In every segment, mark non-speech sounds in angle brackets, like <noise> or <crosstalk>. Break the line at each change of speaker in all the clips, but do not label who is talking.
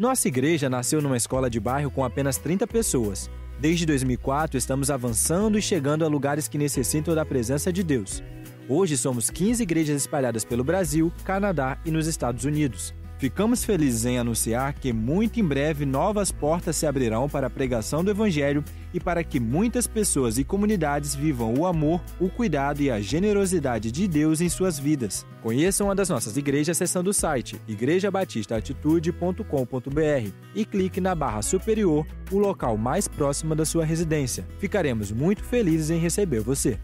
Nossa igreja nasceu numa escola de bairro com apenas 30 pessoas. Desde 2004, estamos avançando e chegando a lugares que necessitam da presença de Deus. Hoje somos 15 igrejas espalhadas pelo Brasil, Canadá e nos Estados Unidos. Ficamos felizes em anunciar que muito em breve novas portas se abrirão para a pregação do Evangelho e para que muitas pessoas e comunidades vivam o amor, o cuidado e a generosidade de Deus em suas vidas. Conheça uma das nossas igrejas acessando o site igrejabatistaatitude.com.br e clique na barra superior, o local mais próximo da sua residência. Ficaremos muito felizes em receber você.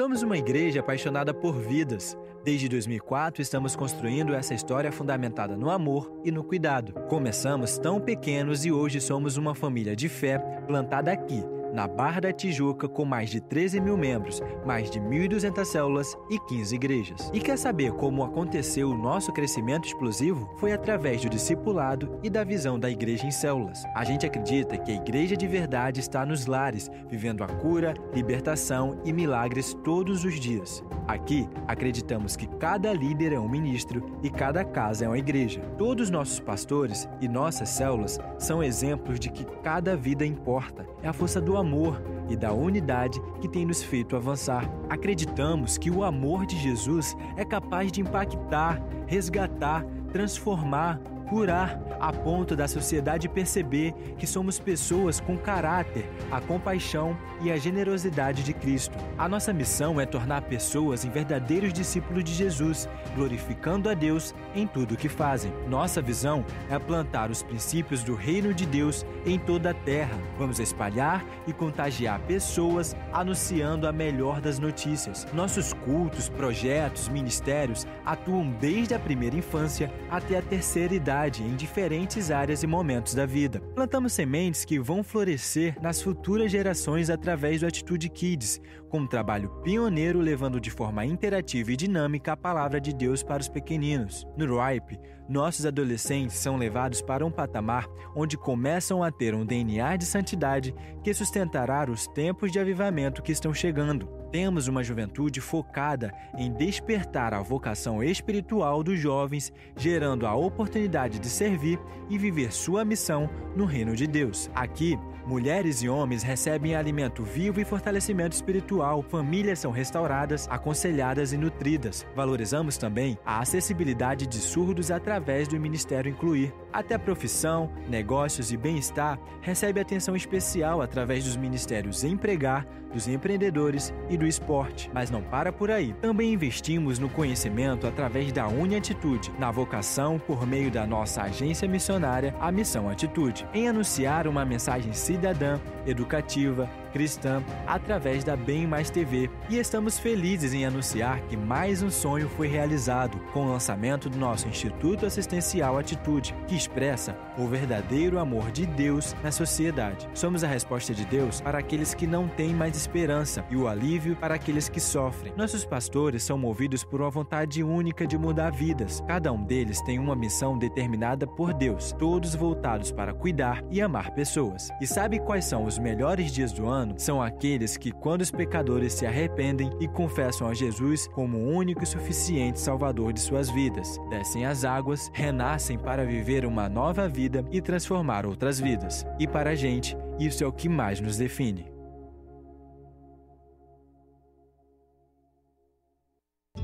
Somos uma igreja apaixonada por vidas. Desde 2004 estamos construindo essa história fundamentada no amor e no cuidado. Começamos tão pequenos e hoje somos uma família de fé plantada aqui na Barra da Tijuca, com mais de 13 mil membros, mais de 1.200 células e 15 igrejas. E quer saber como aconteceu o nosso crescimento explosivo? Foi através do discipulado e da visão da igreja em células. A gente acredita que a igreja de verdade está nos lares, vivendo a cura, libertação e milagres todos os dias. Aqui, acreditamos que cada líder é um ministro e cada casa é uma igreja. Todos nossos pastores e nossas células são exemplos de que cada vida importa. É a força do amor e da unidade que tem nos feito avançar. Acreditamos que o amor de Jesus é capaz de impactar, resgatar, transformar, curar, a ponto da sociedade perceber que somos pessoas com caráter, a compaixão e a generosidade de Cristo. A nossa missão é tornar pessoas em verdadeiros discípulos de Jesus, glorificando a Deus em tudo o que fazem. Nossa visão é plantar os princípios do reino de Deus em toda a terra. Vamos espalhar e contagiar pessoas anunciando a melhor das notícias. Nossos cultos, projetos, ministérios atuam desde a primeira infância até a terceira idade em diferentes áreas e momentos da vida. Plantamos sementes que vão florescer nas futuras gerações através do Atitude Kids, com um trabalho pioneiro levando de forma interativa e dinâmica a palavra de Deus para os pequeninos. No RIPE, nossos adolescentes são levados para um patamar onde começam a ter um DNA de santidade que sustentará os tempos de avivamento que estão chegando. Temos uma juventude focada em despertar a vocação espiritual dos jovens, gerando a oportunidade de servir e viver sua missão no reino de Deus. Aqui, mulheres e homens recebem alimento vivo e fortalecimento espiritual, famílias são restauradas, aconselhadas e nutridas. Valorizamos também a acessibilidade de surdos através do Ministério Incluir. Até profissão, negócios e bem-estar recebe atenção especial através dos ministérios Empregar, dos empreendedores e do esporte. Mas não para por aí. Também investimos no conhecimento através da Uniatitude, na vocação por meio da nossa agência missionária, a Missão Atitude, em anunciar uma mensagem cidadã, educativa, cristã através da Bem Mais TV e estamos felizes em anunciar que mais um sonho foi realizado com o lançamento do nosso Instituto Assistencial Atitude, que expressa o verdadeiro amor de Deus na sociedade. Somos a resposta de Deus para aqueles que não têm mais esperança e o alívio para aqueles que sofrem. Nossos pastores são movidos por uma vontade única de mudar vidas. Cada um deles tem uma missão determinada por Deus, todos voltados para cuidar e amar pessoas. E sabe quais são os melhores dias do ano? são aqueles que, quando os pecadores se arrependem e confessam a Jesus como o único e suficiente Salvador de suas vidas, descem as águas, renascem para viver uma nova vida e transformar outras vidas. E para a gente, isso é o que mais nos define.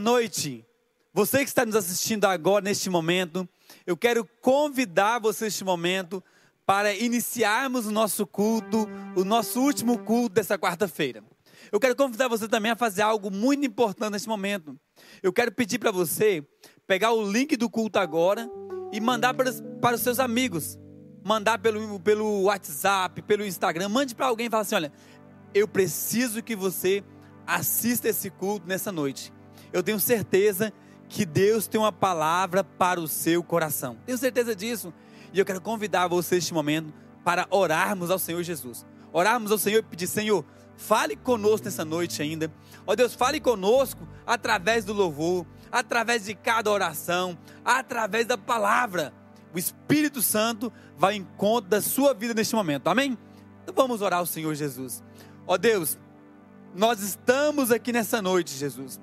Noite, você que está nos assistindo agora, neste momento, eu quero convidar você neste momento para iniciarmos o nosso culto, o nosso último culto dessa quarta-feira. Eu quero convidar você também a fazer algo muito importante neste momento. Eu quero pedir para você pegar o link do culto agora e mandar para, para os seus amigos. Mandar pelo, pelo WhatsApp, pelo Instagram. Mande para alguém e fala assim: olha, eu preciso que você assista esse culto nessa noite. Eu tenho certeza que Deus tem uma palavra para o seu coração. Tenho certeza disso. E eu quero convidar você neste momento para orarmos ao Senhor Jesus. Orarmos ao Senhor e pedir: Senhor, fale conosco nessa noite ainda. Ó Deus, fale conosco através do louvor, através de cada oração, através da palavra. O Espírito Santo vai em conta da sua vida neste momento. Amém? Então vamos orar ao Senhor Jesus. Ó Deus, nós estamos aqui nessa noite, Jesus.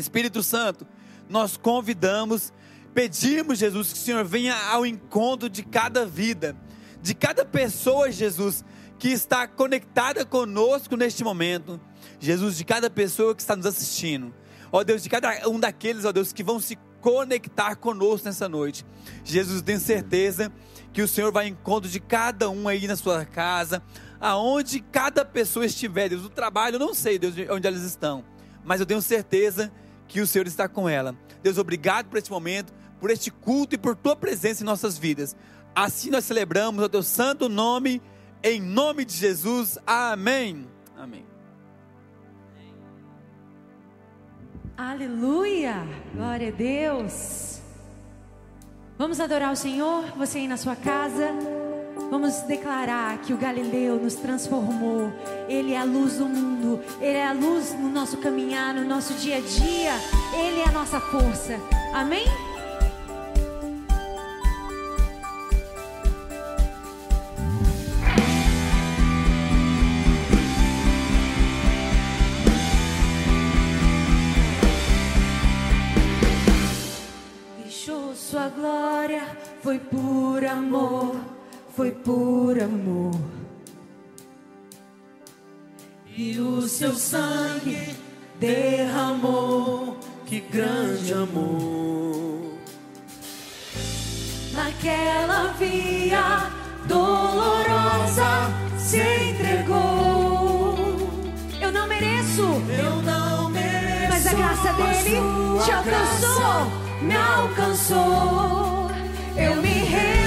Espírito Santo, nós convidamos, pedimos, Jesus, que o Senhor venha ao encontro de cada vida, de cada pessoa, Jesus, que está conectada conosco neste momento. Jesus, de cada pessoa que está nos assistindo. Ó Deus, de cada um daqueles, ó Deus, que vão se conectar conosco nessa noite. Jesus, tenho certeza que o Senhor vai ao encontro de cada um aí na sua casa, aonde cada pessoa estiver, Deus, no trabalho, eu não sei, Deus, onde elas estão, mas eu tenho certeza que o Senhor está com ela. Deus, obrigado por este momento, por este culto e por tua presença em nossas vidas. Assim nós celebramos o teu santo nome, em nome de Jesus. Amém. Amém.
Aleluia! Glória a Deus. Vamos adorar o Senhor, você aí na sua casa. Vamos declarar que o Galileu nos transformou. Ele é a luz do mundo. Ele é a luz no nosso caminhar, no nosso dia a dia. Ele é a nossa força. Amém? Deixou sua glória, foi por amor foi por amor.
E o seu sangue derramou, que grande amor.
Naquela via dolorosa se entregou. Eu não mereço,
eu não mereço,
mas a graça dele te alcançou, me alcançou. Eu me rendo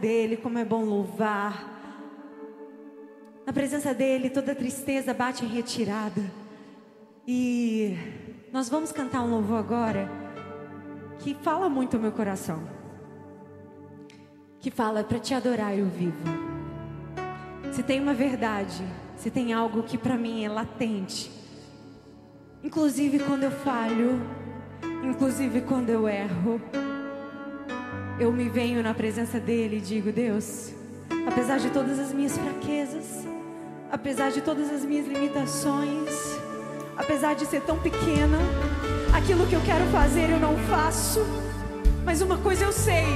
dEle, como é bom louvar. Na presença dEle, toda tristeza bate em retirada. E nós vamos cantar um louvor agora que fala muito ao meu coração. Que fala para te adorar eu vivo. Se tem uma verdade, se tem algo que para mim é latente, inclusive quando eu falho, inclusive quando eu erro, eu me venho na presença dele e digo: Deus, apesar de todas as minhas fraquezas, apesar de todas as minhas limitações, apesar de ser tão pequena, aquilo que eu quero fazer eu não faço, mas uma coisa eu sei: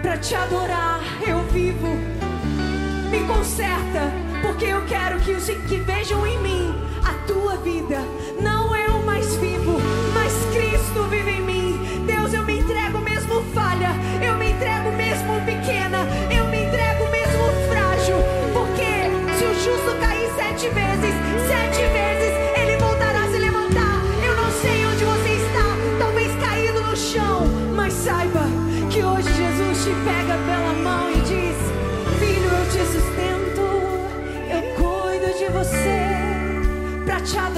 para te adorar eu vivo. Me conserta, porque eu quero que os que vejam em mim a tua vida. Não Pra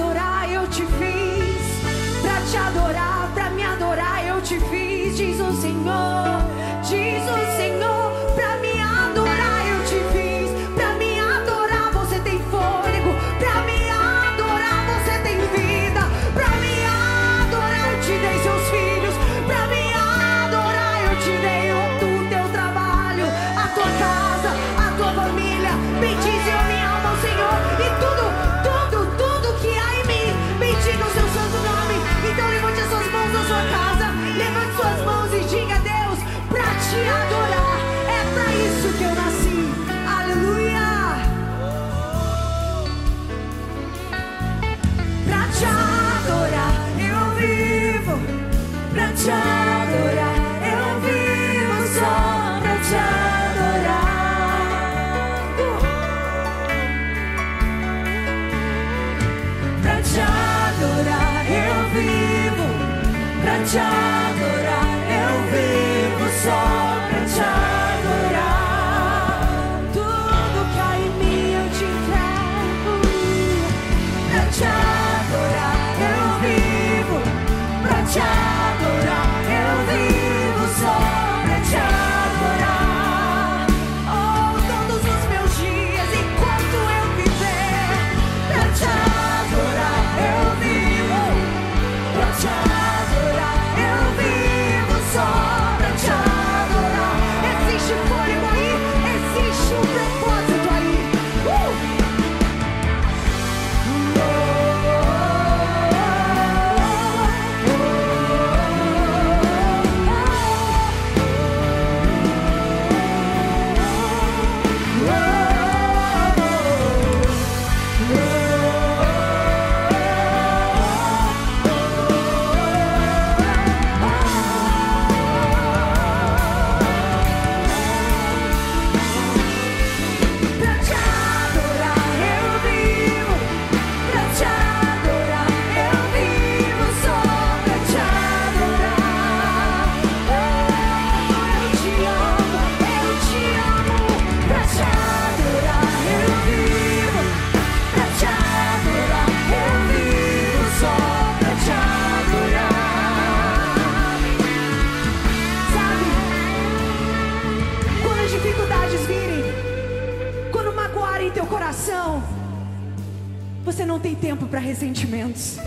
para ressentimentos,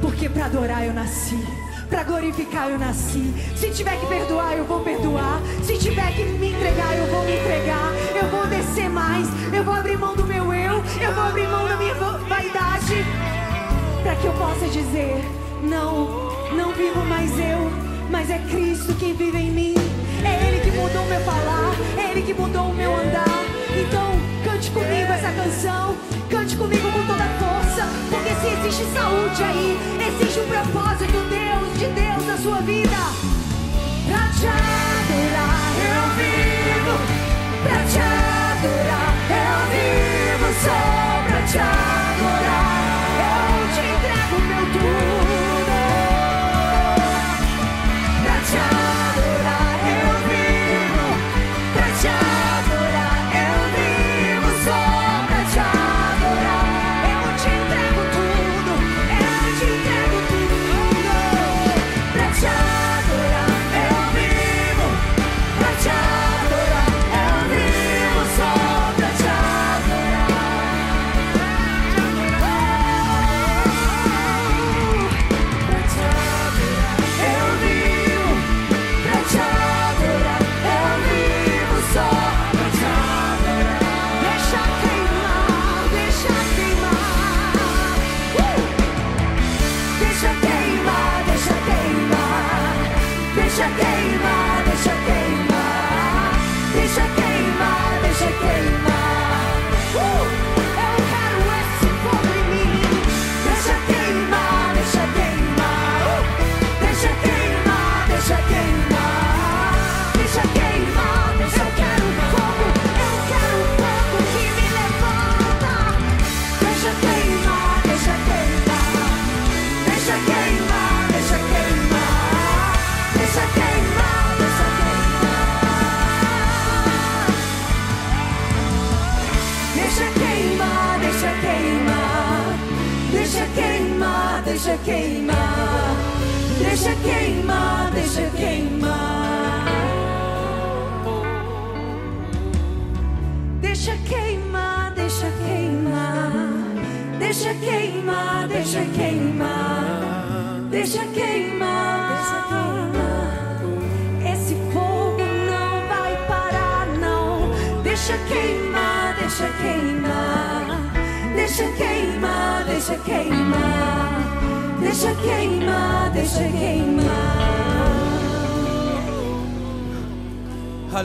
porque para adorar eu nasci, para glorificar eu nasci. Se tiver que perdoar, eu vou perdoar. Se tiver que me entregar, eu vou me entregar. Eu vou descer mais, eu vou abrir mão do meu eu, eu vou abrir mão da minha va- vaidade, para que eu possa dizer: não, não vivo mais eu, mas é Cristo quem vive em mim. É Ele que mudou o meu falar, é Ele que mudou o meu andar. Então, cante comigo essa canção, cante comigo com toda força, porque se existe saúde aí, existe um propósito, Deus, de Deus na sua vida. Pra te adorar eu vivo, pra te adorar eu vivo só pra te adorar. Eu te entrego meu tudo.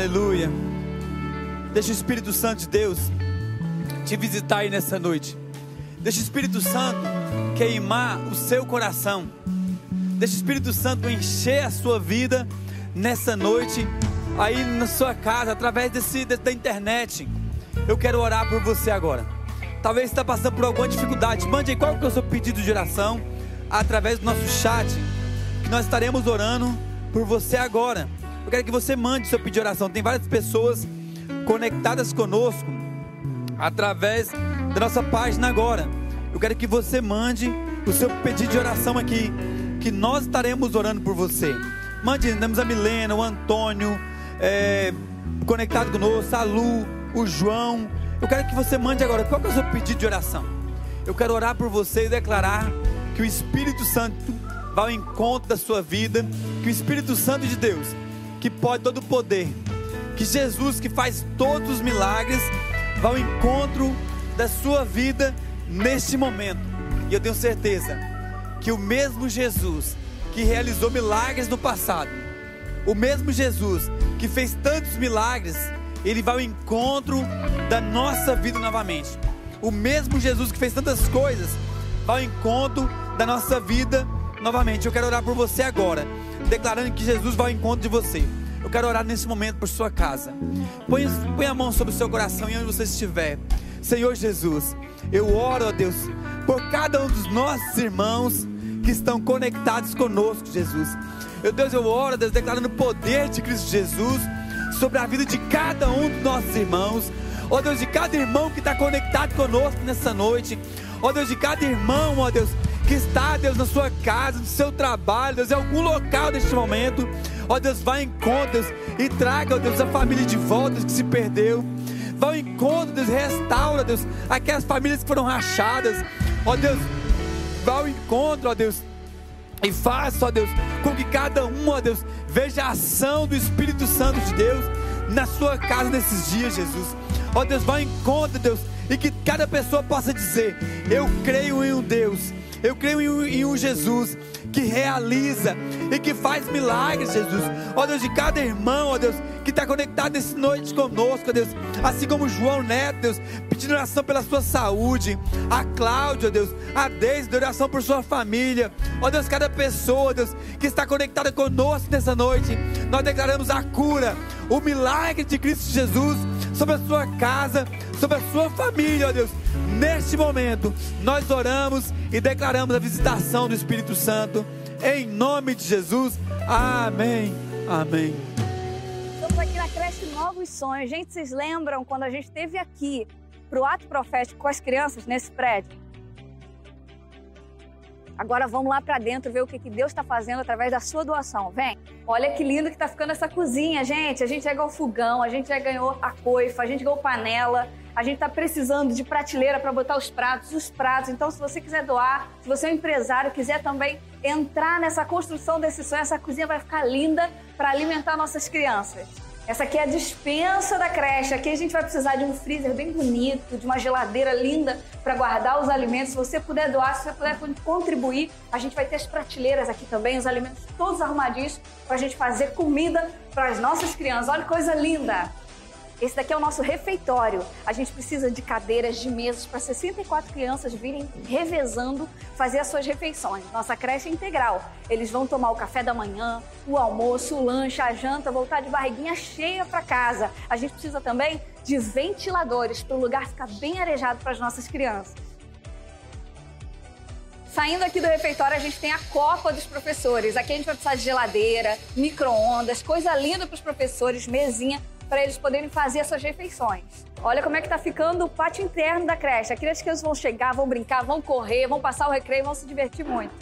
Aleluia. Deixa o Espírito Santo de Deus te visitar aí nessa noite. Deixa o Espírito Santo queimar o seu coração. Deixa o Espírito Santo encher a sua vida nessa noite, aí na sua casa, através desse, da internet. Eu quero orar por você agora. Talvez está passando por alguma dificuldade. Mande aí qual que é o seu pedido de oração através do nosso chat. Que nós estaremos orando por você agora. Eu quero que você mande seu pedido de oração. Tem várias pessoas conectadas conosco através da nossa página agora. Eu quero que você mande o seu pedido de oração aqui, que nós estaremos orando por você. Mande, temos a Milena, o Antônio, é, conectado conosco, a Lu, o João. Eu quero que você mande agora, qual é o seu pedido de oração? Eu quero orar por você e declarar que o Espírito Santo vá ao encontro da sua vida, que o Espírito Santo de Deus, que pode todo poder, que Jesus, que faz todos os milagres, vá ao encontro da sua vida neste momento. E eu tenho certeza que o mesmo Jesus que realizou milagres no passado, o mesmo Jesus que fez tantos milagres, ele vai ao encontro da nossa vida novamente. O mesmo Jesus que fez tantas coisas, vai ao encontro da nossa vida novamente. Eu quero orar por você agora, declarando que Jesus vai ao encontro de você. Eu quero orar nesse momento por sua casa. Põe, põe a mão sobre o seu coração e onde você estiver. Senhor Jesus, eu oro, ó Deus, por cada um dos nossos irmãos que estão conectados conosco, Jesus. Meu Deus, eu oro, Deus, declarando o poder de Cristo Jesus sobre a vida de cada um dos nossos irmãos. Ó Deus, de cada irmão que está conectado conosco nessa noite. Ó Deus, de cada irmão, ó Deus, que está, Deus, na sua casa, no seu trabalho, Deus, em algum local neste momento. Ó Deus, vá em encontro, Deus, e traga, ó Deus, a família de volta que se perdeu. Vá ao encontro, Deus, restaura, Deus, aquelas famílias que foram rachadas. Ó Deus, vá ao encontro, ó Deus, e faça, ó Deus, com que cada um, ó Deus, veja a ação do Espírito Santo de Deus na sua casa nesses dias, Jesus. Ó Deus, vá ao encontro, Deus, e que cada pessoa possa dizer: Eu creio em um Deus, eu creio em um, em um Jesus que realiza e que faz milagres, Jesus. Ó Deus, de cada irmão, ó Deus, que está conectado nessa noite conosco, ó Deus. Assim como João Neto, Deus, pedindo oração pela sua saúde. A Cláudia, ó Deus, a Deise, oração por sua família. Ó Deus, cada pessoa, Deus, que está conectada conosco nessa noite. Nós declaramos a cura, o milagre de Cristo Jesus sobre a sua casa, sobre a sua família, ó Deus. Neste momento, nós oramos e declaramos a visitação do Espírito Santo. Em nome de Jesus. Amém. Amém.
Estamos aqui na creche Novos Sonhos. Gente, vocês lembram quando a gente esteve aqui para o ato profético com as crianças nesse prédio? Agora vamos lá para dentro ver o que, que Deus está fazendo através da sua doação. Vem. Olha que lindo que está ficando essa cozinha, gente. A gente já ganhou fogão, a gente já ganhou a coifa, a gente ganhou panela. A gente está precisando de prateleira para botar os pratos, os pratos. Então, se você quiser doar, se você é um empresário, quiser também entrar nessa construção desse sonho, essa cozinha vai ficar linda para alimentar nossas crianças. Essa aqui é a dispensa da creche. Aqui a gente vai precisar de um freezer bem bonito, de uma geladeira linda para guardar os alimentos. Se você puder doar, se você puder contribuir, a gente vai ter as prateleiras aqui também, os alimentos todos arrumadinhos para a gente fazer comida para as nossas crianças. Olha que coisa linda! Esse daqui é o nosso refeitório. A gente precisa de cadeiras, de mesas para 64 crianças virem revezando fazer as suas refeições. Nossa creche é integral. Eles vão tomar o café da manhã, o almoço, o lanche, a janta, voltar de barriguinha cheia para casa. A gente precisa também de ventiladores para o lugar ficar bem arejado para as nossas crianças. Saindo aqui do refeitório, a gente tem a copa dos professores. Aqui a gente vai precisar de geladeira, micro-ondas, coisa linda para os professores, mesinha, para eles poderem fazer as suas refeições. Olha como é que tá ficando o pátio interno da creche. Aqui as crianças vão chegar, vão brincar, vão correr, vão passar o recreio, vão se divertir muito.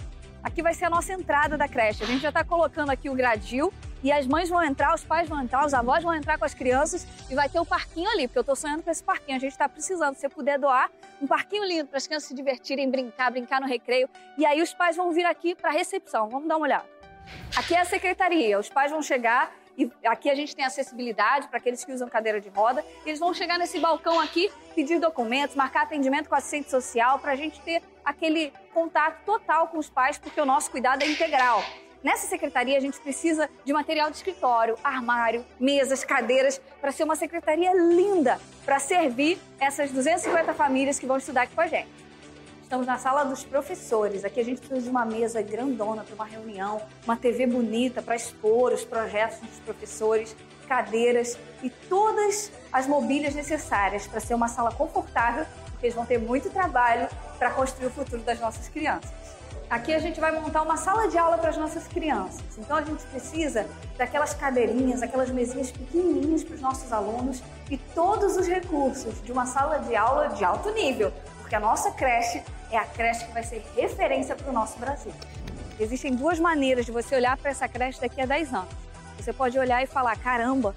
Aqui vai ser a nossa entrada da creche. A gente já está colocando aqui o gradil e as mães vão entrar, os pais vão entrar, os avós vão entrar com as crianças e vai ter o parquinho ali, porque eu estou sonhando com esse parquinho. A gente está precisando, se você puder doar, um parquinho lindo para as crianças se divertirem, brincar, brincar no recreio. E aí os pais vão vir aqui para a recepção. Vamos dar uma olhada. Aqui é a secretaria. Os pais vão chegar e aqui a gente tem acessibilidade para aqueles que usam cadeira de roda. Eles vão chegar nesse balcão aqui, pedir documentos, marcar atendimento com assistente social, para a gente ter aquele contato total com os pais, porque o nosso cuidado é integral. Nessa secretaria, a gente precisa de material de escritório, armário, mesas, cadeiras, para ser uma secretaria linda, para servir essas 250 famílias que vão estudar aqui com a gente. Estamos na sala dos professores. Aqui a gente precisa de uma mesa grandona para uma reunião, uma TV bonita para expor os projetos dos professores, cadeiras e todas as mobílias necessárias para ser uma sala confortável, porque eles vão ter muito trabalho para construir o futuro das nossas crianças. Aqui a gente vai montar uma sala de aula para as nossas crianças. Então a gente precisa daquelas cadeirinhas, aquelas mesinhas pequenininhas para os nossos alunos e todos os recursos de uma sala de aula de alto nível, porque a nossa creche é a creche que vai ser referência para o nosso Brasil. Existem duas maneiras de você olhar para essa creche daqui a 10 anos. Você pode olhar e falar: caramba,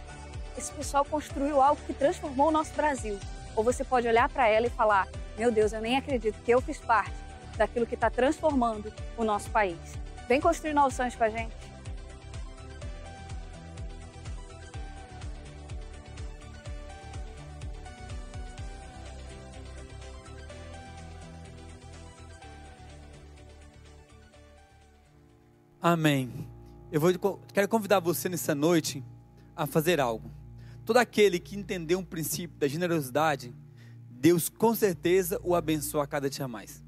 esse pessoal construiu algo que transformou o nosso Brasil. Ou você pode olhar para ela e falar: meu Deus, eu nem acredito que eu fiz parte daquilo que está transformando o nosso país. Vem construir sonhos com a gente.
Amém. Eu vou, quero convidar você nessa noite a fazer algo. Todo aquele que entendeu um princípio da generosidade, Deus com certeza o abençoa cada dia mais.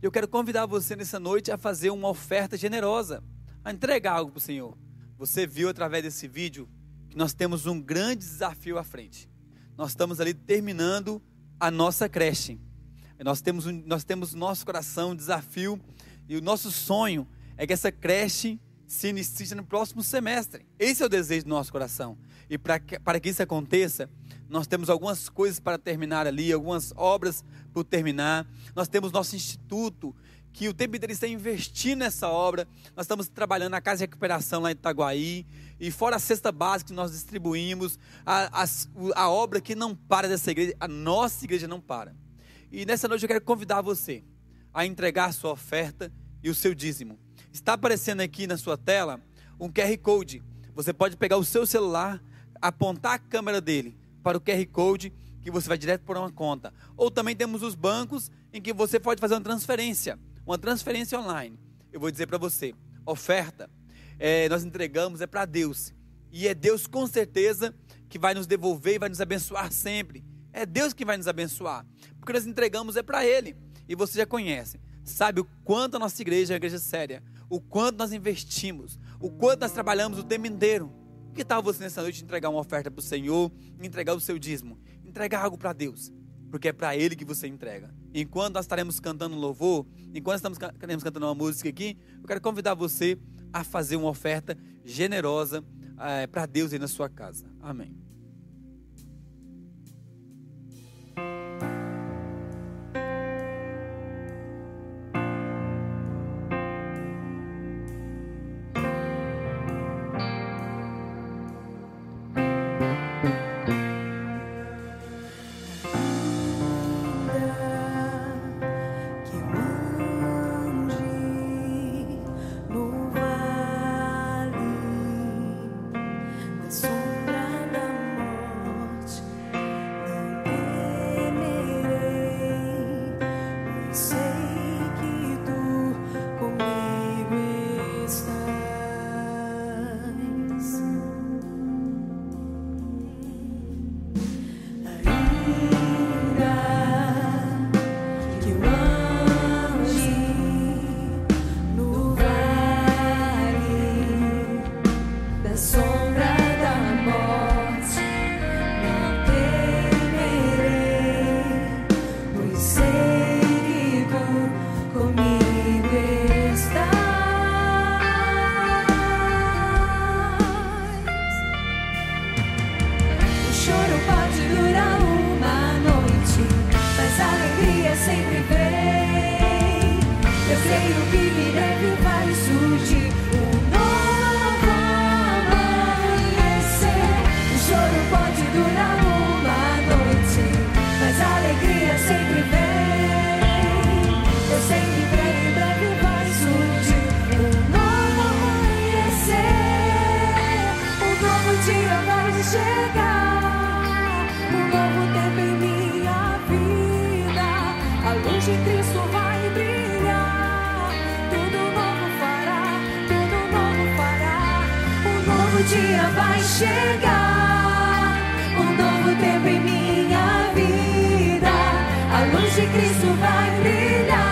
Eu quero convidar você nessa noite a fazer uma oferta generosa, a entregar algo para o Senhor. Você viu através desse vídeo que nós temos um grande desafio à frente. Nós estamos ali terminando a nossa creche. Nós temos, nós temos no nosso coração um desafio e o nosso sonho é que essa creche se inicie no próximo semestre. Esse é o desejo do nosso coração. E para que, para isso aconteça, nós temos algumas coisas para terminar ali, algumas obras por terminar. Nós temos nosso instituto, que o tempo inteiro está investindo nessa obra. Nós estamos trabalhando na Casa de Recuperação lá em Itaguaí. E fora a cesta básica que nós distribuímos, a, a, a obra que não para dessa igreja, a nossa igreja não para. E nessa noite eu quero convidar você a entregar a sua oferta e o seu dízimo. Está aparecendo aqui na sua tela um QR Code. Você pode pegar o seu celular, apontar a câmera dele para o QR Code que você vai direto para uma conta. Ou também temos os bancos em que você pode fazer uma transferência, uma transferência online. Eu vou dizer para você, oferta, é, nós entregamos é para Deus. E é Deus com certeza que vai nos devolver e vai nos abençoar sempre. É Deus que vai nos abençoar. Porque nós entregamos é para Ele. E você já conhece. Sabe o quanto a nossa igreja é uma igreja séria o quanto nós investimos, o quanto nós trabalhamos o tempo inteiro. Que tal você nessa noite entregar uma oferta para o Senhor, entregar o seu dízimo, entregar algo para Deus, porque é para Ele que você entrega. Enquanto nós estaremos cantando louvor, enquanto estamos estaremos cantando uma música aqui, eu quero convidar você a fazer uma oferta generosa é, eh, para Deus aí na sua casa. Amém.
Novo dia vai chegar. Um novo tempo em minha vida. A luz de Cristo vai brilhar.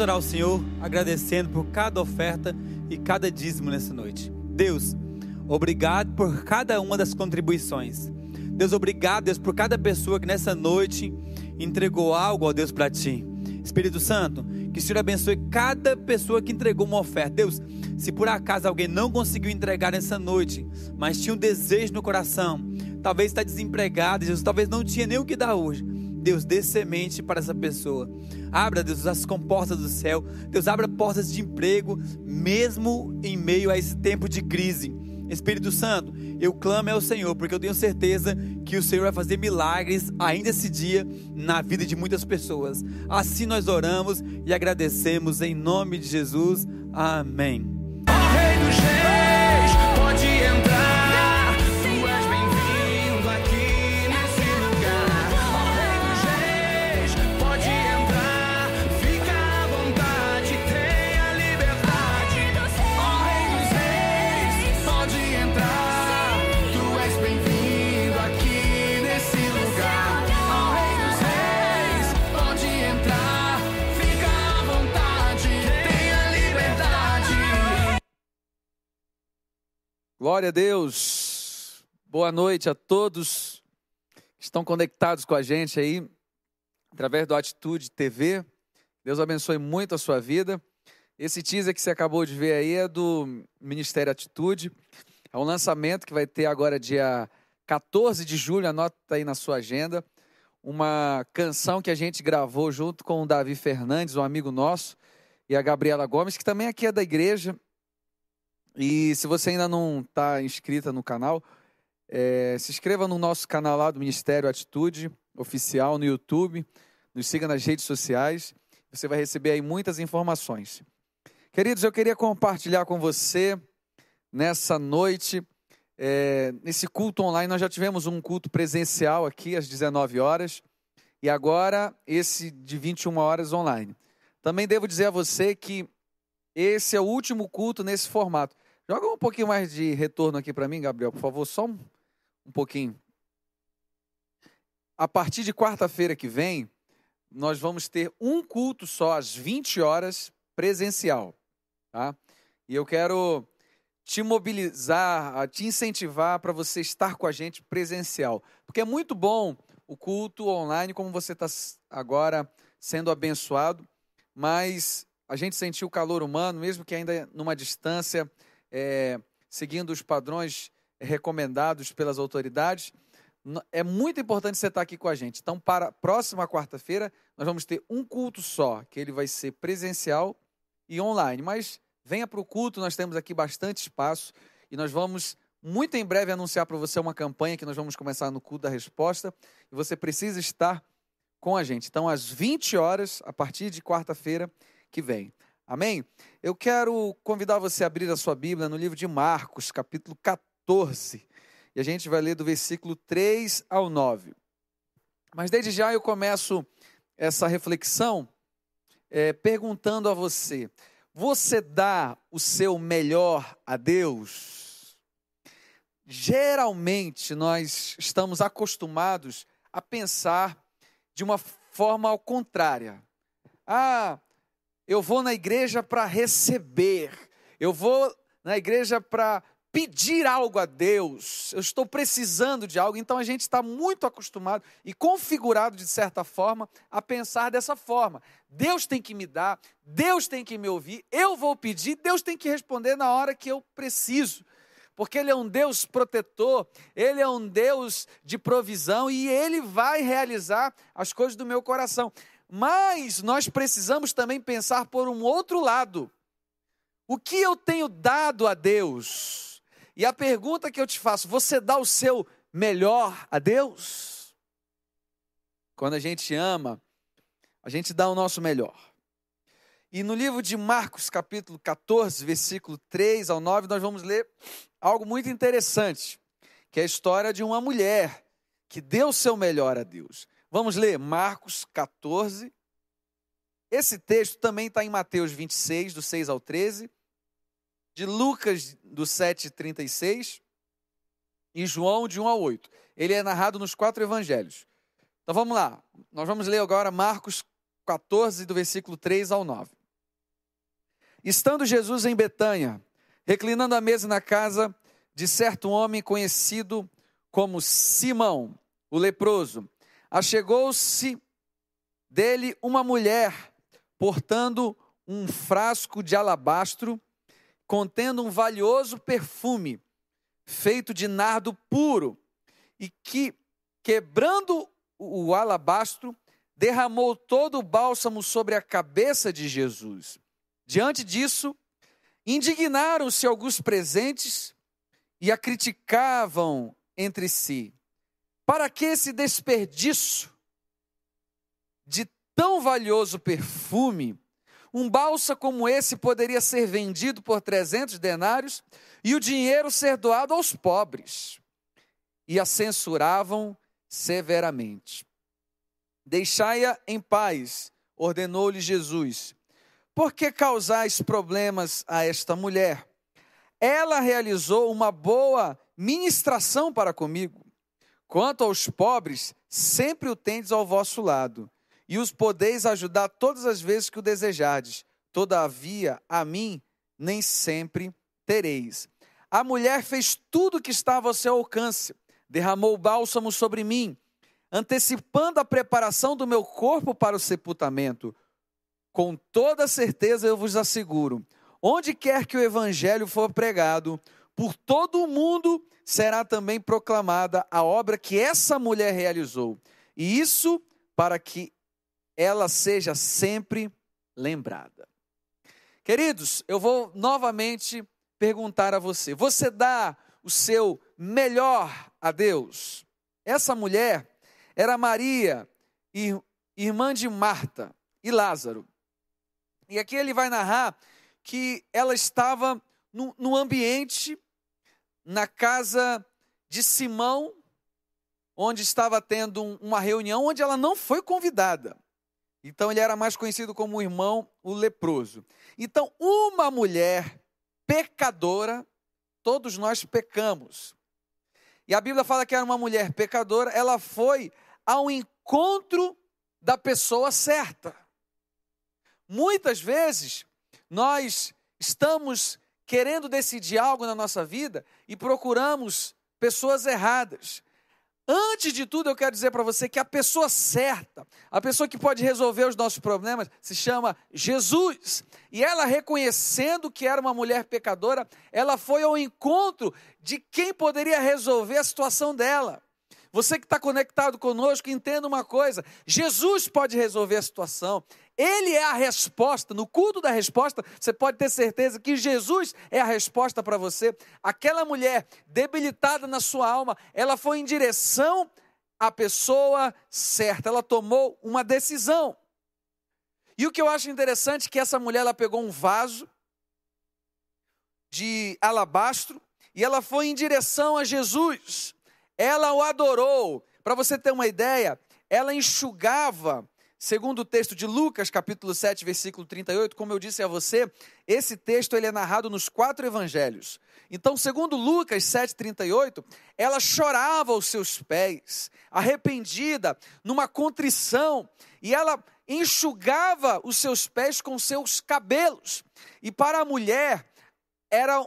Vamos orar ao Senhor, agradecendo por cada oferta e cada dízimo nessa noite. Deus, obrigado por cada uma das contribuições. Deus, obrigado, Deus, por cada pessoa que nessa noite entregou algo, ó Deus, para ti. Espírito Santo, que o Senhor abençoe cada pessoa que entregou uma oferta. Deus, se por acaso alguém não conseguiu entregar nessa noite, mas tinha um desejo no coração, talvez está desempregado, Jesus, talvez não tinha nem o que dar hoje. Deus, dê semente para essa pessoa. Abra, Deus, as comportas do céu. Deus, abra portas de emprego, mesmo em meio a esse tempo de crise. Espírito Santo, eu clamo ao Senhor, porque eu tenho certeza que o Senhor vai fazer milagres ainda esse dia na vida de muitas pessoas. Assim nós oramos e agradecemos em nome de Jesus. Amém.
Glória a Deus. Boa noite a todos que estão conectados com a gente aí através do Atitude TV. Deus abençoe muito a sua vida. Esse teaser que você acabou de ver aí é do Ministério Atitude. É um lançamento que vai ter agora dia 14 de julho, anota aí na sua agenda. uma canção que a gente gravou junto com o Davi Fernandes, um amigo nosso, e a Gabriela Gomes, que também aqui é da igreja. E se você ainda não está inscrita no canal, é, se inscreva no nosso canal lá do Ministério Atitude Oficial no YouTube, nos siga nas redes sociais, você vai receber aí muitas informações. Queridos, eu queria compartilhar com você nessa noite, é, nesse culto online. Nós já tivemos um culto presencial aqui às 19 horas e agora esse de 21 horas online. Também devo dizer a você que esse é o último culto nesse formato. Joga um pouquinho mais de retorno aqui para mim, Gabriel, por favor, só um, um pouquinho. A partir de quarta-feira que vem, nós vamos ter um culto só às 20 horas presencial, tá? E eu quero te mobilizar, te incentivar para você estar com a gente presencial, porque é muito bom o culto online, como você está agora sendo abençoado, mas a gente sentiu o calor humano, mesmo que ainda numa distância, é, seguindo os padrões recomendados pelas autoridades. É muito importante você estar aqui com a gente. Então, para a próxima quarta-feira, nós vamos ter um culto só, que ele vai ser presencial e online. Mas venha para o culto, nós temos aqui bastante espaço e nós vamos muito em breve anunciar para você uma campanha que nós vamos começar no culto da resposta e você precisa estar com a gente. Então, às 20 horas, a partir de quarta-feira que vem. Amém? Eu quero convidar você a abrir a sua Bíblia no livro de Marcos, capítulo 14. E a gente vai ler do versículo 3 ao 9. Mas desde já eu começo essa reflexão eh, perguntando a você: você dá o seu melhor a Deus? Geralmente nós estamos acostumados a pensar de uma forma ao contrária. Ah, eu vou na igreja para receber, eu vou na igreja para pedir algo a Deus, eu estou precisando de algo, então a gente está muito acostumado e configurado de certa forma a pensar dessa forma. Deus tem que me dar, Deus tem que me ouvir, eu vou pedir, Deus tem que responder na hora que eu preciso. Porque Ele é um Deus protetor, Ele é um Deus de provisão e Ele vai realizar as coisas do meu coração. Mas nós precisamos também pensar por um outro lado. O que eu tenho dado a Deus? E a pergunta que eu te faço: você dá o seu melhor a Deus? Quando a gente ama, a gente dá o nosso melhor. E no livro de Marcos, capítulo 14, versículo 3 ao 9, nós vamos ler algo muito interessante, que é a história de uma mulher que deu o seu melhor a Deus. Vamos ler Marcos 14. Esse texto também está em Mateus 26, do 6 ao 13, de Lucas, do 7, 36, e João, de 1 ao 8. Ele é narrado nos quatro evangelhos. Então vamos lá, nós vamos ler agora Marcos 14, do versículo 3 ao 9. Estando Jesus em Betânia, reclinando a mesa na casa de certo homem conhecido como Simão, o leproso, achegou-se dele uma mulher portando um frasco de alabastro contendo um valioso perfume feito de nardo puro e que, quebrando o alabastro, derramou todo o bálsamo sobre a cabeça de Jesus. Diante disso, indignaram-se alguns presentes e a criticavam entre si. Para que esse desperdício de tão valioso perfume? Um balsa como esse poderia ser vendido por 300 denários e o dinheiro ser doado aos pobres. E a censuravam severamente. Deixai-a em paz, ordenou-lhe Jesus. Por que causais problemas a esta mulher? Ela realizou uma boa ministração para comigo. Quanto aos pobres, sempre o tendes ao vosso lado, e os podeis ajudar todas as vezes que o desejardes. Todavia, a mim nem sempre tereis. A mulher fez tudo o que estava ao seu alcance, derramou bálsamo sobre mim, antecipando a preparação do meu corpo para o sepultamento. Com toda certeza eu vos asseguro: onde quer que o evangelho for pregado, por todo o mundo será também proclamada a obra que essa mulher realizou. E isso para que ela seja sempre lembrada. Queridos, eu vou novamente perguntar a você: você dá o seu melhor a Deus? Essa mulher era Maria, ir- irmã de Marta e Lázaro. E aqui ele vai narrar que ela estava no, no ambiente, na casa de Simão, onde estava tendo um- uma reunião onde ela não foi convidada. Então ele era mais conhecido como o irmão, o leproso. Então, uma mulher pecadora, todos nós pecamos. E a Bíblia fala que era uma mulher pecadora, ela foi ao encontro da pessoa certa. Muitas vezes nós estamos querendo decidir algo na nossa vida e procuramos pessoas erradas. Antes de tudo, eu quero dizer para você que a pessoa certa, a pessoa que pode resolver os nossos problemas, se chama Jesus. E ela, reconhecendo que era uma mulher pecadora, ela foi ao encontro de quem poderia resolver a situação dela. Você que está conectado conosco, entenda uma coisa: Jesus pode resolver a situação. Ele é a resposta. No culto da resposta, você pode ter certeza que Jesus é a resposta para você. Aquela mulher debilitada na sua alma, ela foi em direção à pessoa certa. Ela tomou uma decisão. E o que eu acho interessante é que essa mulher ela pegou um vaso de alabastro e ela foi em direção a Jesus. Ela o adorou. Para você ter uma ideia, ela enxugava, segundo o texto de Lucas, capítulo 7, versículo 38, como eu disse a você, esse texto ele é narrado nos quatro evangelhos. Então, segundo Lucas 7:38, ela chorava aos seus pés, arrependida, numa contrição, e ela enxugava os seus pés com seus cabelos. E para a mulher, era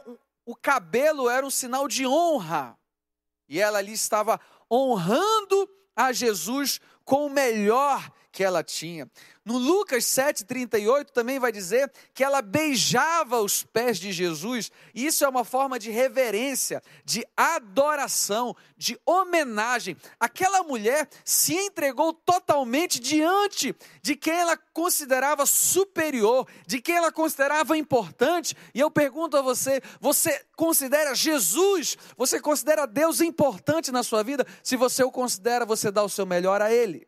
o cabelo era um sinal de honra. E ela ali estava honrando a Jesus com o melhor que ela tinha. No Lucas 7,38 também vai dizer que ela beijava os pés de Jesus. Isso é uma forma de reverência, de adoração, de homenagem. Aquela mulher se entregou totalmente diante de quem ela considerava superior, de quem ela considerava importante. E eu pergunto a você: você considera Jesus, você considera Deus importante na sua vida? Se você o considera, você dá o seu melhor a Ele.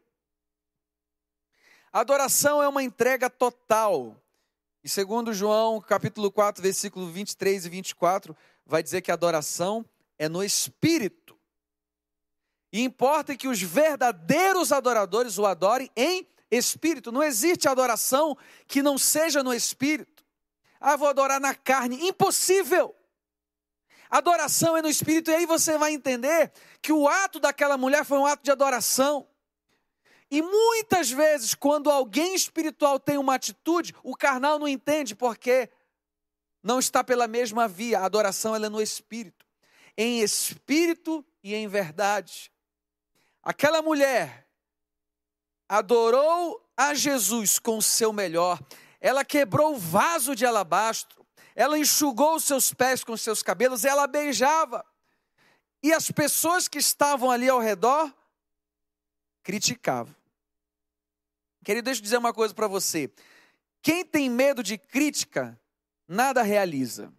Adoração é uma entrega total. E segundo João, capítulo 4, versículo 23 e 24, vai dizer que a adoração é no espírito. E importa que os verdadeiros adoradores o adorem em espírito. Não existe adoração que não seja no espírito. Ah, vou adorar na carne. Impossível. Adoração é no espírito, e aí você vai entender que o ato daquela mulher foi um ato de adoração. E muitas vezes, quando alguém espiritual tem uma atitude, o carnal não entende porque não está pela mesma via. A adoração ela é no espírito, em espírito e em verdade. Aquela mulher adorou a Jesus com o seu melhor. Ela quebrou o vaso de alabastro, ela enxugou os seus pés com seus cabelos, ela beijava. E as pessoas que estavam ali ao redor criticavam. Querido, deixa eu dizer uma coisa para você. Quem tem medo de crítica, nada realiza.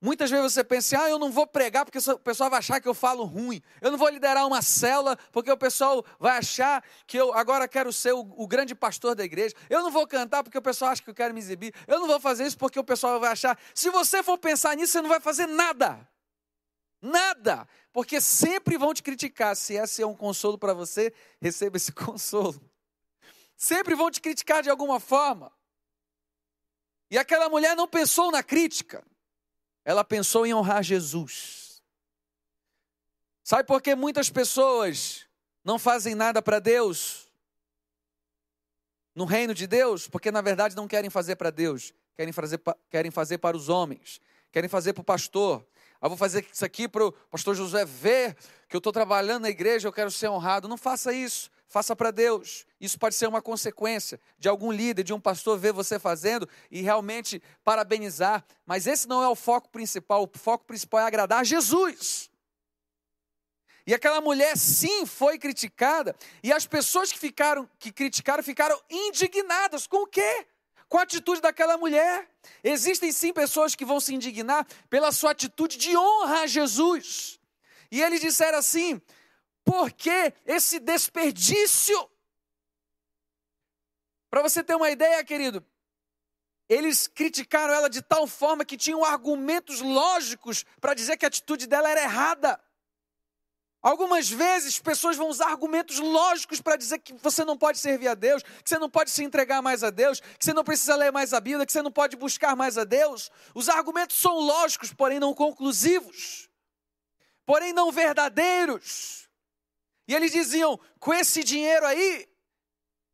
Muitas vezes você pensa, ah, eu não vou pregar porque o pessoal vai achar que eu falo ruim. Eu não vou liderar uma célula porque o pessoal vai achar que eu agora quero ser o, o grande pastor da igreja. Eu não vou cantar porque o pessoal acha que eu quero me exibir. Eu não vou fazer isso porque o pessoal vai achar. Se você for pensar nisso, você não vai fazer nada. Nada. Porque sempre vão te criticar. Se esse é um consolo para você, receba esse <laughs> consolo. Sempre vão te criticar de alguma forma. E aquela mulher não pensou na crítica. Ela pensou em honrar Jesus. Sabe por que muitas pessoas não fazem nada para Deus? No reino de Deus? Porque na verdade não querem fazer para Deus, querem fazer, querem fazer para os homens, querem fazer para o pastor. Eu vou fazer isso aqui para o pastor Josué ver que eu estou trabalhando na igreja, eu quero ser honrado. Não faça isso, faça para Deus. Isso pode ser uma consequência de algum líder, de um pastor ver você fazendo e realmente parabenizar. Mas esse não é o foco principal. O foco principal é agradar Jesus. E aquela mulher sim foi criticada, e as pessoas que ficaram que criticaram ficaram indignadas com o quê? Com a atitude daquela mulher. Existem sim pessoas que vão se indignar pela sua atitude de honra a Jesus. E eles disseram assim: por que esse desperdício? Para você ter uma ideia, querido, eles criticaram ela de tal forma que tinham argumentos lógicos para dizer que a atitude dela era errada. Algumas vezes pessoas vão usar argumentos lógicos para dizer que você não pode servir a Deus, que você não pode se entregar mais a Deus, que você não precisa ler mais a Bíblia, que você não pode buscar mais a Deus. Os argumentos são lógicos, porém não conclusivos, porém não verdadeiros. E eles diziam: com esse dinheiro aí,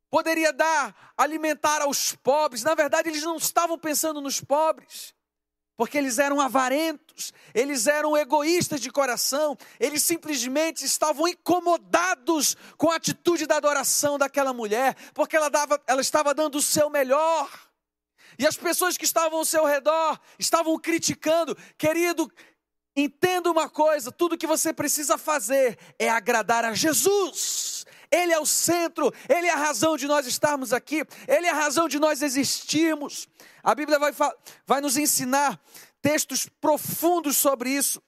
poderia dar, alimentar aos pobres. Na verdade, eles não estavam pensando nos pobres, porque eles eram avarentos, eles eram egoístas de coração, eles simplesmente estavam incomodados com a atitude da adoração daquela mulher, porque ela, dava, ela estava dando o seu melhor. E as pessoas que estavam ao seu redor estavam criticando, querido, entenda uma coisa: tudo que você precisa fazer é agradar a Jesus. Ele é o centro, Ele é a razão de nós estarmos aqui, Ele é a razão de nós existirmos. A Bíblia vai, vai nos ensinar textos profundos sobre isso.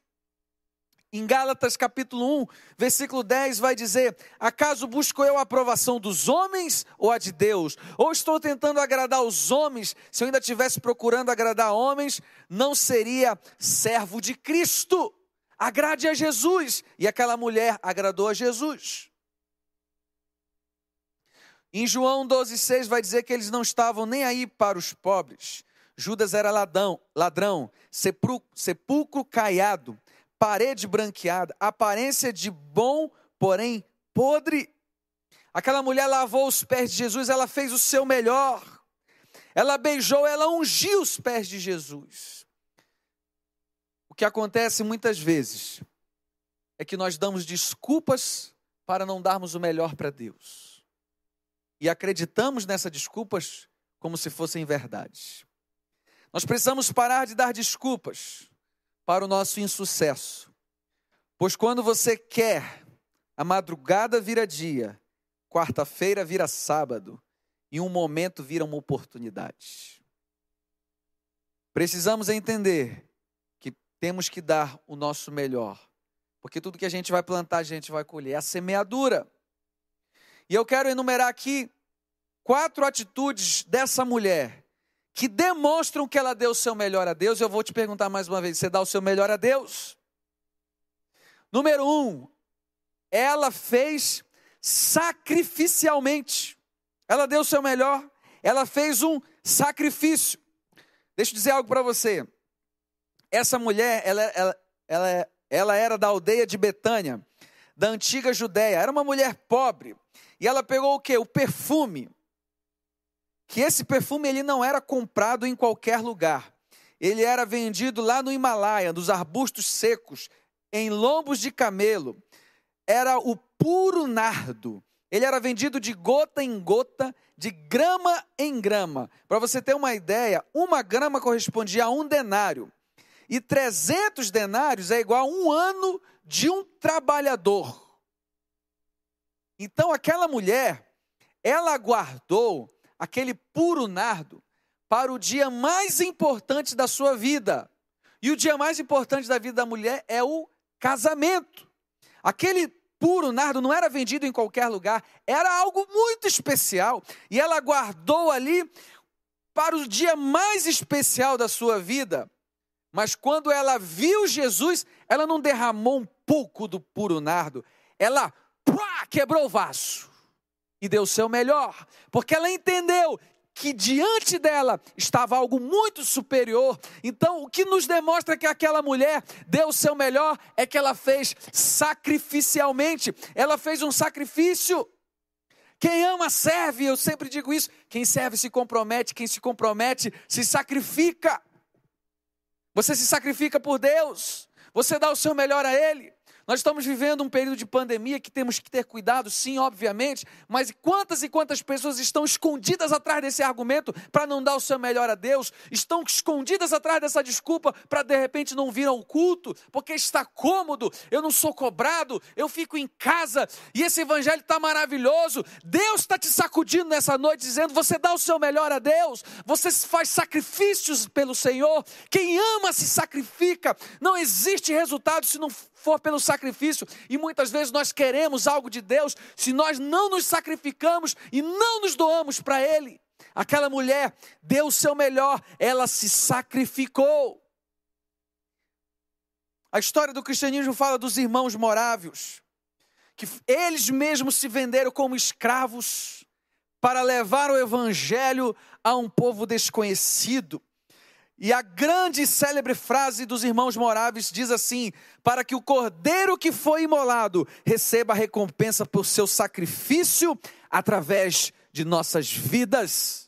Em Gálatas capítulo 1, versículo 10 vai dizer: Acaso busco eu a aprovação dos homens ou a de Deus? Ou estou tentando agradar os homens? Se eu ainda estivesse procurando agradar homens, não seria servo de Cristo. Agrade a Jesus. E aquela mulher agradou a Jesus. Em João 12,6 vai dizer que eles não estavam nem aí para os pobres. Judas era ladrão, ladrão sepulcro, sepulcro caiado, parede branqueada, aparência de bom, porém podre. Aquela mulher lavou os pés de Jesus, ela fez o seu melhor. Ela beijou, ela ungiu os pés de Jesus. O que acontece muitas vezes é que nós damos desculpas para não darmos o melhor para Deus. E acreditamos nessas desculpas como se fossem verdades. Nós precisamos parar de dar desculpas para o nosso insucesso. Pois quando você quer, a madrugada vira dia, quarta-feira vira sábado, e um momento vira uma oportunidade. Precisamos entender que temos que dar o nosso melhor, porque tudo que a gente vai plantar, a gente vai colher. É a semeadura. E eu quero enumerar aqui quatro atitudes dessa mulher que demonstram que ela deu o seu melhor a Deus. Eu vou te perguntar mais uma vez: você dá o seu melhor a Deus? Número um, ela fez sacrificialmente. Ela deu o seu melhor, ela fez um sacrifício. Deixa eu dizer algo para você. Essa mulher, ela, ela, ela, ela era da aldeia de Betânia, da antiga Judéia. Era uma mulher pobre. E ela pegou o que? O perfume. Que esse perfume ele não era comprado em qualquer lugar. Ele era vendido lá no Himalaia, nos arbustos secos, em lombos de camelo. Era o puro nardo. Ele era vendido de gota em gota, de grama em grama. Para você ter uma ideia, uma grama correspondia a um denário. E 300 denários é igual a um ano de um trabalhador. Então aquela mulher, ela guardou aquele puro nardo para o dia mais importante da sua vida. E o dia mais importante da vida da mulher é o casamento. Aquele puro nardo não era vendido em qualquer lugar, era algo muito especial. E ela guardou ali para o dia mais especial da sua vida. Mas quando ela viu Jesus, ela não derramou um pouco do puro nardo, ela pá, quebrou o vaso e deu o seu melhor, porque ela entendeu que diante dela estava algo muito superior. Então, o que nos demonstra que aquela mulher deu o seu melhor é que ela fez sacrificialmente. Ela fez um sacrifício. Quem ama serve, eu sempre digo isso. Quem serve se compromete, quem se compromete se sacrifica. Você se sacrifica por Deus, você dá o seu melhor a Ele. Nós estamos vivendo um período de pandemia que temos que ter cuidado, sim, obviamente, mas quantas e quantas pessoas estão escondidas atrás desse argumento para não dar o seu melhor a Deus, estão escondidas atrás dessa desculpa para de repente não vir ao culto, porque está cômodo, eu não sou cobrado, eu fico em casa e esse evangelho está maravilhoso. Deus está te sacudindo nessa noite, dizendo: você dá o seu melhor a Deus, você faz sacrifícios pelo Senhor. Quem ama se sacrifica, não existe resultado se não for pelo sacrifício. E muitas vezes nós queremos algo de Deus se nós não nos sacrificamos e não nos doamos para Ele. Aquela mulher deu o seu melhor, ela se sacrificou. A história do cristianismo fala dos irmãos morávios, que eles mesmos se venderam como escravos para levar o evangelho a um povo desconhecido. E a grande e célebre frase dos irmãos moráveis diz assim: para que o cordeiro que foi imolado receba a recompensa por seu sacrifício através de nossas vidas.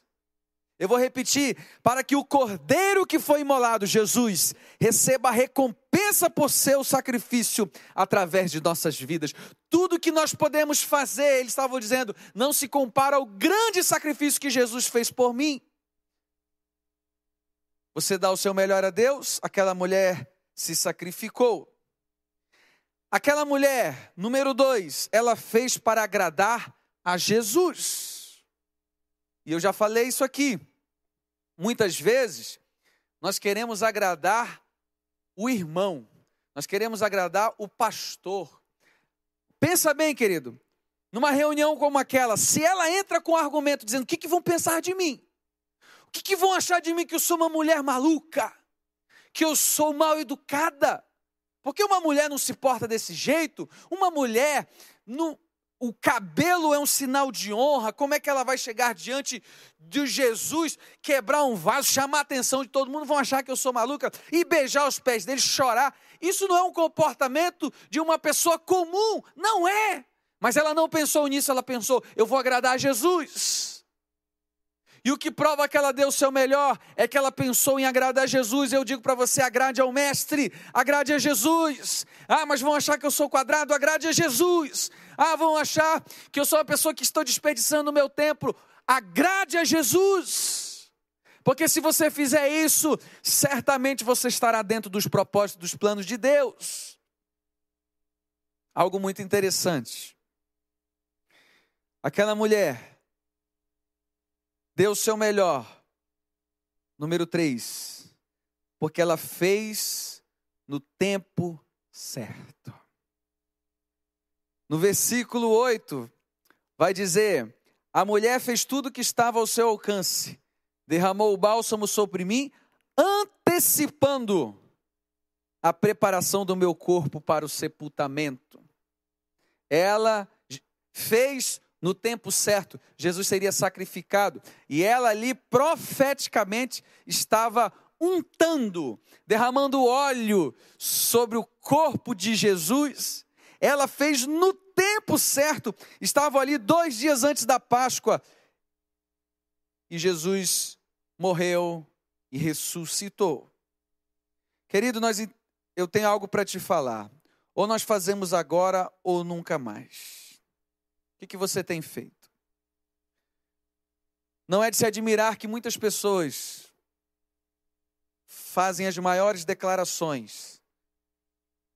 Eu vou repetir: para que o cordeiro que foi imolado, Jesus, receba a recompensa por seu sacrifício através de nossas vidas. Tudo que nós podemos fazer, eles estavam dizendo, não se compara ao grande sacrifício que Jesus fez por mim. Você dá o seu melhor a Deus, aquela mulher se sacrificou. Aquela mulher, número dois, ela fez para agradar a Jesus. E eu já falei isso aqui. Muitas vezes, nós queremos agradar o irmão, nós queremos agradar o pastor. Pensa bem, querido, numa reunião como aquela, se ela entra com um argumento dizendo: o que, que vão pensar de mim? O que, que vão achar de mim que eu sou uma mulher maluca? Que eu sou mal educada? Porque uma mulher não se porta desse jeito? Uma mulher, o cabelo é um sinal de honra. Como é que ela vai chegar diante de Jesus, quebrar um vaso, chamar a atenção de todo mundo? Vão achar que eu sou maluca e beijar os pés dele, chorar. Isso não é um comportamento de uma pessoa comum. Não é. Mas ela não pensou nisso, ela pensou: eu vou agradar a Jesus. E o que prova que ela deu o seu melhor é que ela pensou em agradar a Jesus. Eu digo para você: agrade ao Mestre, agrade a Jesus. Ah, mas vão achar que eu sou quadrado, agrade a Jesus. Ah, vão achar que eu sou uma pessoa que estou desperdiçando o meu tempo, agrade a Jesus. Porque se você fizer isso, certamente você estará dentro dos propósitos, dos planos de Deus. Algo muito interessante. Aquela mulher deu o seu melhor. Número 3, porque ela fez no tempo certo. No versículo 8, vai dizer: A mulher fez tudo que estava ao seu alcance, derramou o bálsamo sobre mim, antecipando a preparação do meu corpo para o sepultamento. Ela fez no tempo certo, Jesus seria sacrificado. E ela ali profeticamente estava untando, derramando óleo sobre o corpo de Jesus. Ela fez no tempo certo, estava ali dois dias antes da Páscoa. E Jesus morreu e ressuscitou. Querido, nós, eu tenho algo para te falar. Ou nós fazemos agora ou nunca mais. O que, que você tem feito? Não é de se admirar que muitas pessoas fazem as maiores declarações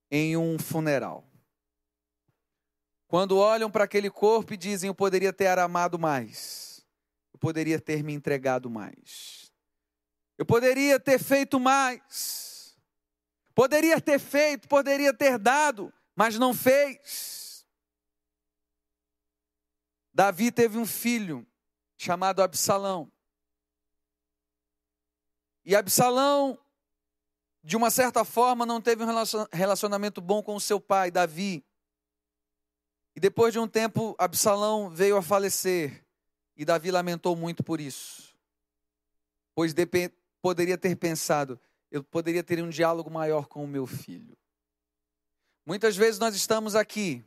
em um funeral. Quando olham para aquele corpo e dizem: Eu poderia ter amado mais, eu poderia ter me entregado mais, eu poderia ter feito mais, poderia ter feito, poderia ter dado, mas não fez. Davi teve um filho chamado Absalão. E Absalão, de uma certa forma, não teve um relacionamento bom com seu pai, Davi. E depois de um tempo, Absalão veio a falecer. E Davi lamentou muito por isso. Pois poderia ter pensado, eu poderia ter um diálogo maior com o meu filho. Muitas vezes nós estamos aqui,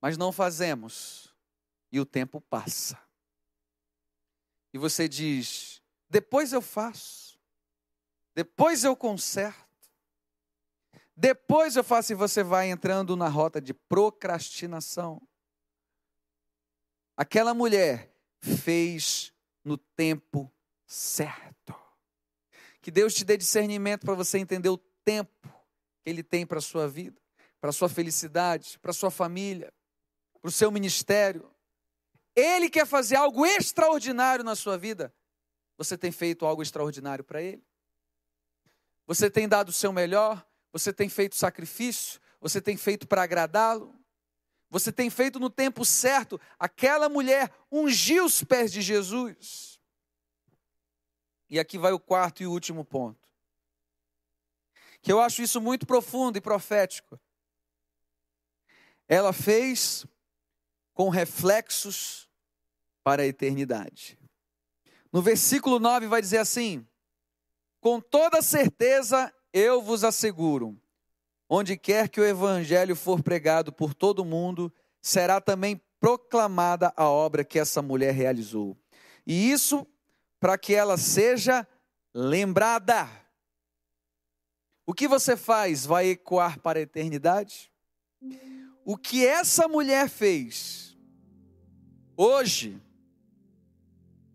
mas não fazemos e o tempo passa. E você diz: depois eu faço, depois eu conserto, Depois eu faço e você vai entrando na rota de procrastinação. Aquela mulher fez no tempo certo. Que Deus te dê discernimento para você entender o tempo que Ele tem para a sua vida, para a sua felicidade, para a sua família, para o seu ministério. Ele quer fazer algo extraordinário na sua vida. Você tem feito algo extraordinário para Ele? Você tem dado o seu melhor? Você tem feito sacrifício? Você tem feito para agradá-lo? Você tem feito no tempo certo? Aquela mulher ungiu os pés de Jesus. E aqui vai o quarto e último ponto. Que eu acho isso muito profundo e profético. Ela fez com reflexos para a eternidade. No versículo 9 vai dizer assim: Com toda certeza eu vos asseguro, onde quer que o evangelho for pregado por todo o mundo, será também proclamada a obra que essa mulher realizou. E isso para que ela seja lembrada. O que você faz vai ecoar para a eternidade? O que essa mulher fez hoje,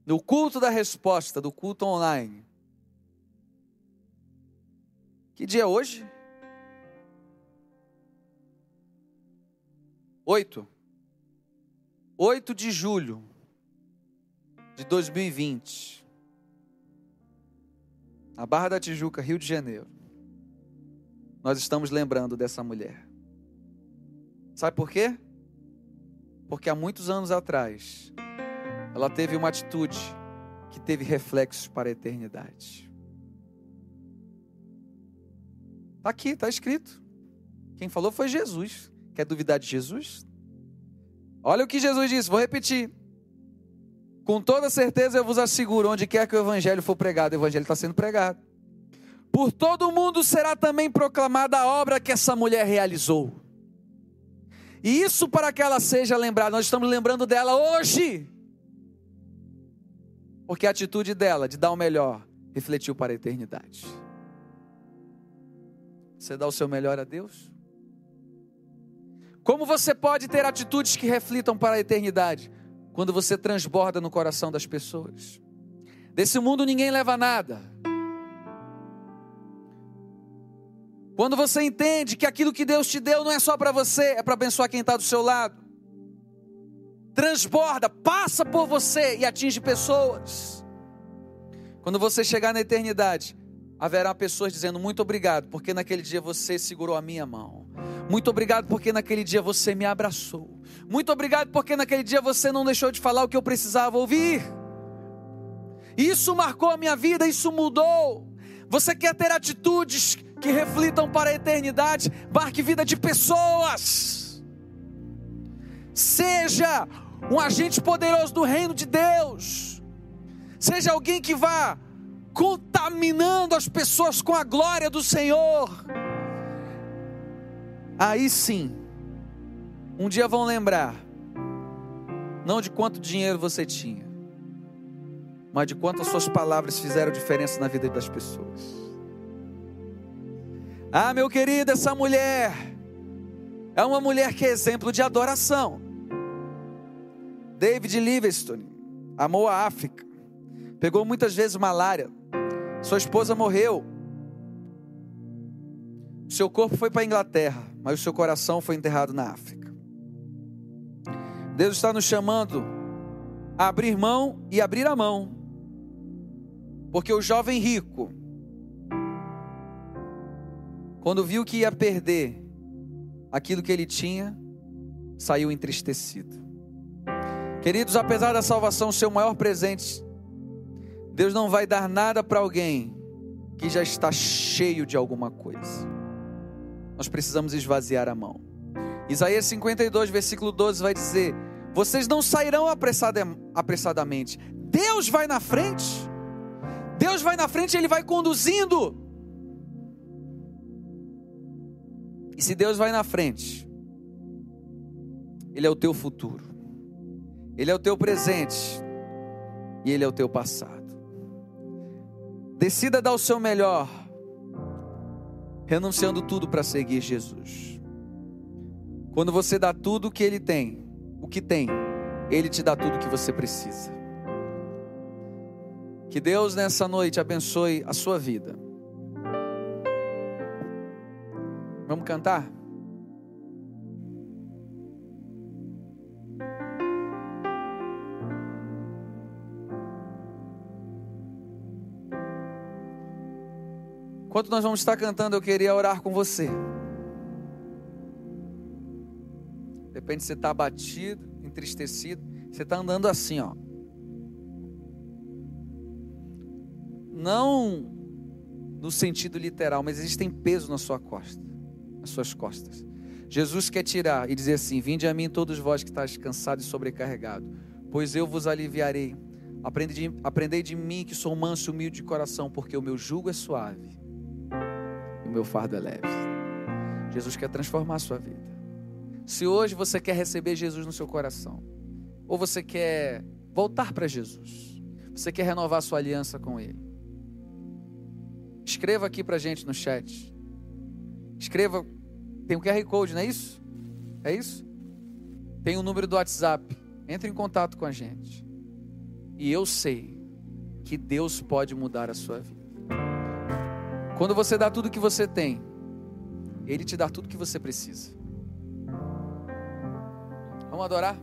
no culto da resposta, do culto online. Que dia é hoje? Oito. Oito de julho de 2020, na Barra da Tijuca, Rio de Janeiro, nós estamos lembrando dessa mulher. Sabe por quê? Porque há muitos anos atrás, ela teve uma atitude que teve reflexos para a eternidade. Está aqui, está escrito. Quem falou foi Jesus. Quer duvidar de Jesus? Olha o que Jesus disse, vou repetir. Com toda certeza eu vos asseguro, onde quer que o evangelho for pregado, o evangelho está sendo pregado. Por todo o mundo será também proclamada a obra que essa mulher realizou. E isso para que ela seja lembrada, nós estamos lembrando dela hoje. Porque a atitude dela de dar o melhor refletiu para a eternidade. Você dá o seu melhor a Deus? Como você pode ter atitudes que reflitam para a eternidade? quando você transborda no coração das pessoas. Desse mundo ninguém leva nada. Quando você entende que aquilo que Deus te deu não é só para você, é para abençoar quem está do seu lado. Transborda, passa por você e atinge pessoas. Quando você chegar na eternidade, haverá pessoas dizendo muito obrigado, porque naquele dia você segurou a minha mão. Muito obrigado porque naquele dia você me abraçou. Muito obrigado porque naquele dia você não deixou de falar o que eu precisava ouvir. Isso marcou a minha vida, isso mudou. Você quer ter atitudes que reflitam para a eternidade? Marque vida de pessoas. Seja um agente poderoso do reino de Deus. Seja alguém que vá contaminando as pessoas com a glória do Senhor Aí sim, um dia vão lembrar, não de quanto dinheiro você tinha, mas de quanto as suas palavras fizeram diferença na vida das pessoas. Ah, meu querido, essa mulher é uma mulher que é exemplo de adoração. David Livingstone amou a África, pegou muitas vezes malária, sua esposa morreu, seu corpo foi para a Inglaterra mas o seu coração foi enterrado na África. Deus está nos chamando a abrir mão e abrir a mão, porque o jovem rico, quando viu que ia perder aquilo que ele tinha, saiu entristecido. Queridos, apesar da salvação ser o maior presente, Deus não vai dar nada para alguém que já está cheio de alguma coisa nós precisamos esvaziar a mão. Isaías 52, versículo 12 vai dizer: Vocês não sairão apressadamente, Deus vai na frente. Deus vai na frente, Ele vai conduzindo. E se Deus vai na frente, Ele é o teu futuro, Ele é o teu presente e Ele é o teu passado. Decida dar o seu melhor renunciando tudo para seguir Jesus. Quando você dá tudo o que ele tem, o que tem, ele te dá tudo o que você precisa. Que Deus nessa noite abençoe a sua vida. Vamos cantar? Enquanto nós vamos estar cantando, eu queria orar com você. De repente você está abatido, entristecido, você está andando assim, ó. Não no sentido literal, mas existem peso na sua costa, nas suas costas. Jesus quer tirar e dizer assim: Vinde a mim todos vós que estáis cansados e sobrecarregados, pois eu vos aliviarei. Aprendei de, aprendei de mim que sou manso e humilde de coração, porque o meu jugo é suave meu fardo é leve. Jesus quer transformar a sua vida. Se hoje você quer receber Jesus no seu coração, ou você quer voltar para Jesus, você quer renovar sua aliança com Ele, escreva aqui para gente no chat. Escreva, tem um QR Code, não é isso? É isso? Tem o número do WhatsApp. Entre em contato com a gente. E eu sei que Deus pode mudar a sua vida. Quando você dá tudo que você tem, Ele te dá tudo que você precisa. Vamos adorar?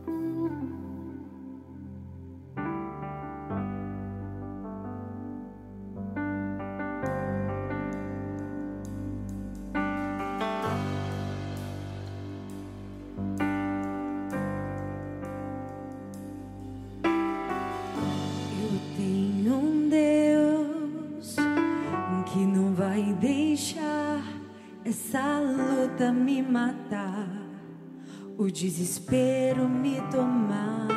Desespero me tomar.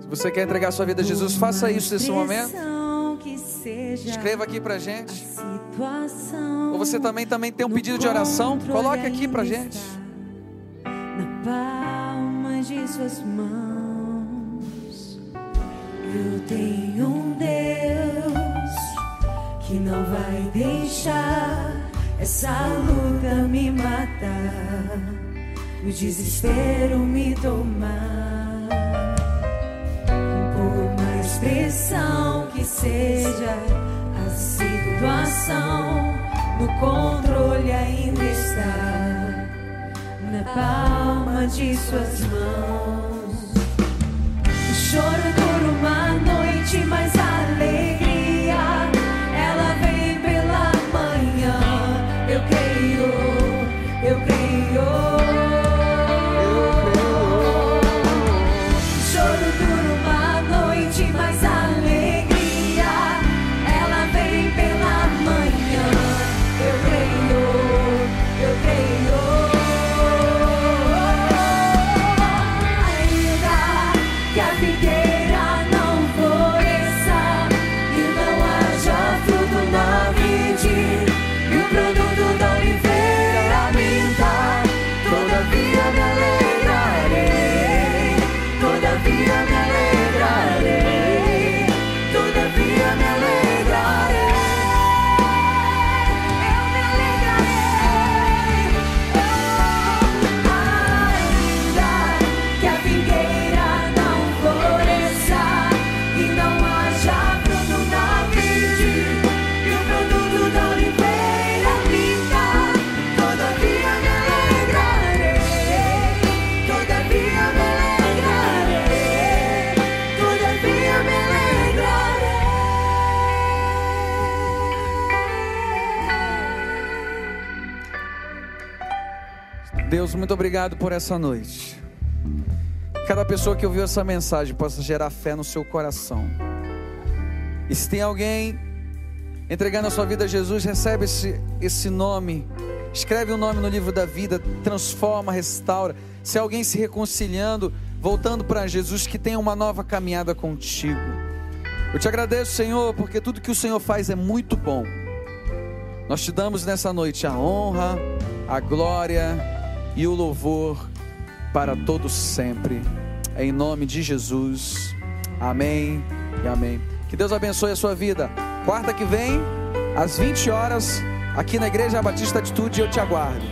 Se você quer entregar sua vida a Jesus, faça isso nesse momento.
Pressão Que seja
Escreva aqui pra gente. Ou você também, também tem um pedido de oração, coloque aqui pra gente.
Na palma de suas mãos. Eu tenho um Deus que não vai deixar essa luta me matar, o desespero me tomar. Por mais pressão que seja a situação, no controle ainda está na palma de suas mãos. Choro dura uma noite, mas
Muito obrigado por essa noite. Cada pessoa que ouviu essa mensagem possa gerar fé no seu coração. E se tem alguém entregando a sua vida a Jesus, recebe esse, esse nome. Escreve o nome no livro da vida, transforma, restaura. Se alguém se reconciliando, voltando para Jesus, que tenha uma nova caminhada contigo. Eu te agradeço, Senhor, porque tudo que o Senhor faz é muito bom. Nós te damos nessa noite a honra, a glória e o louvor para todos sempre. Em nome de Jesus. Amém e amém. Que Deus abençoe a sua vida. Quarta que vem, às 20 horas,
aqui na Igreja Batista Atitude, eu te aguardo.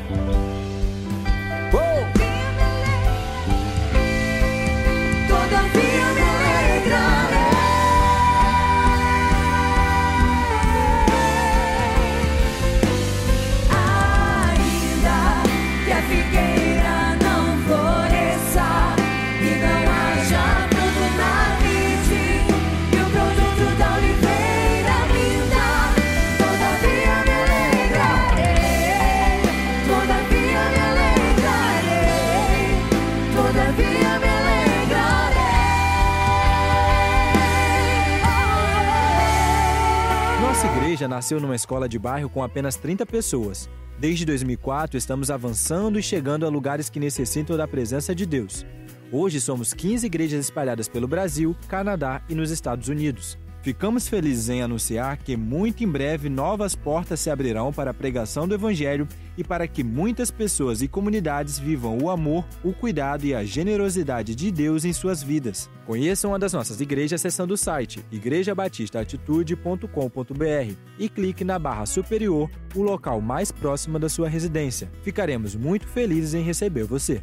Igreja nasceu numa escola de bairro com apenas 30 pessoas. Desde 2004, estamos avançando e chegando a lugares que necessitam da presença de Deus. Hoje somos 15 igrejas espalhadas pelo Brasil, Canadá e nos Estados Unidos. Ficamos felizes em anunciar que muito em breve novas portas se abrirão para a pregação do Evangelho e para que muitas pessoas e comunidades vivam o amor, o cuidado e a generosidade de Deus em suas vidas. Conheça uma das nossas igrejas acessando o site igrejabatistaatitude.com.br e clique na barra superior, o local mais próximo da sua residência. Ficaremos muito felizes em receber você.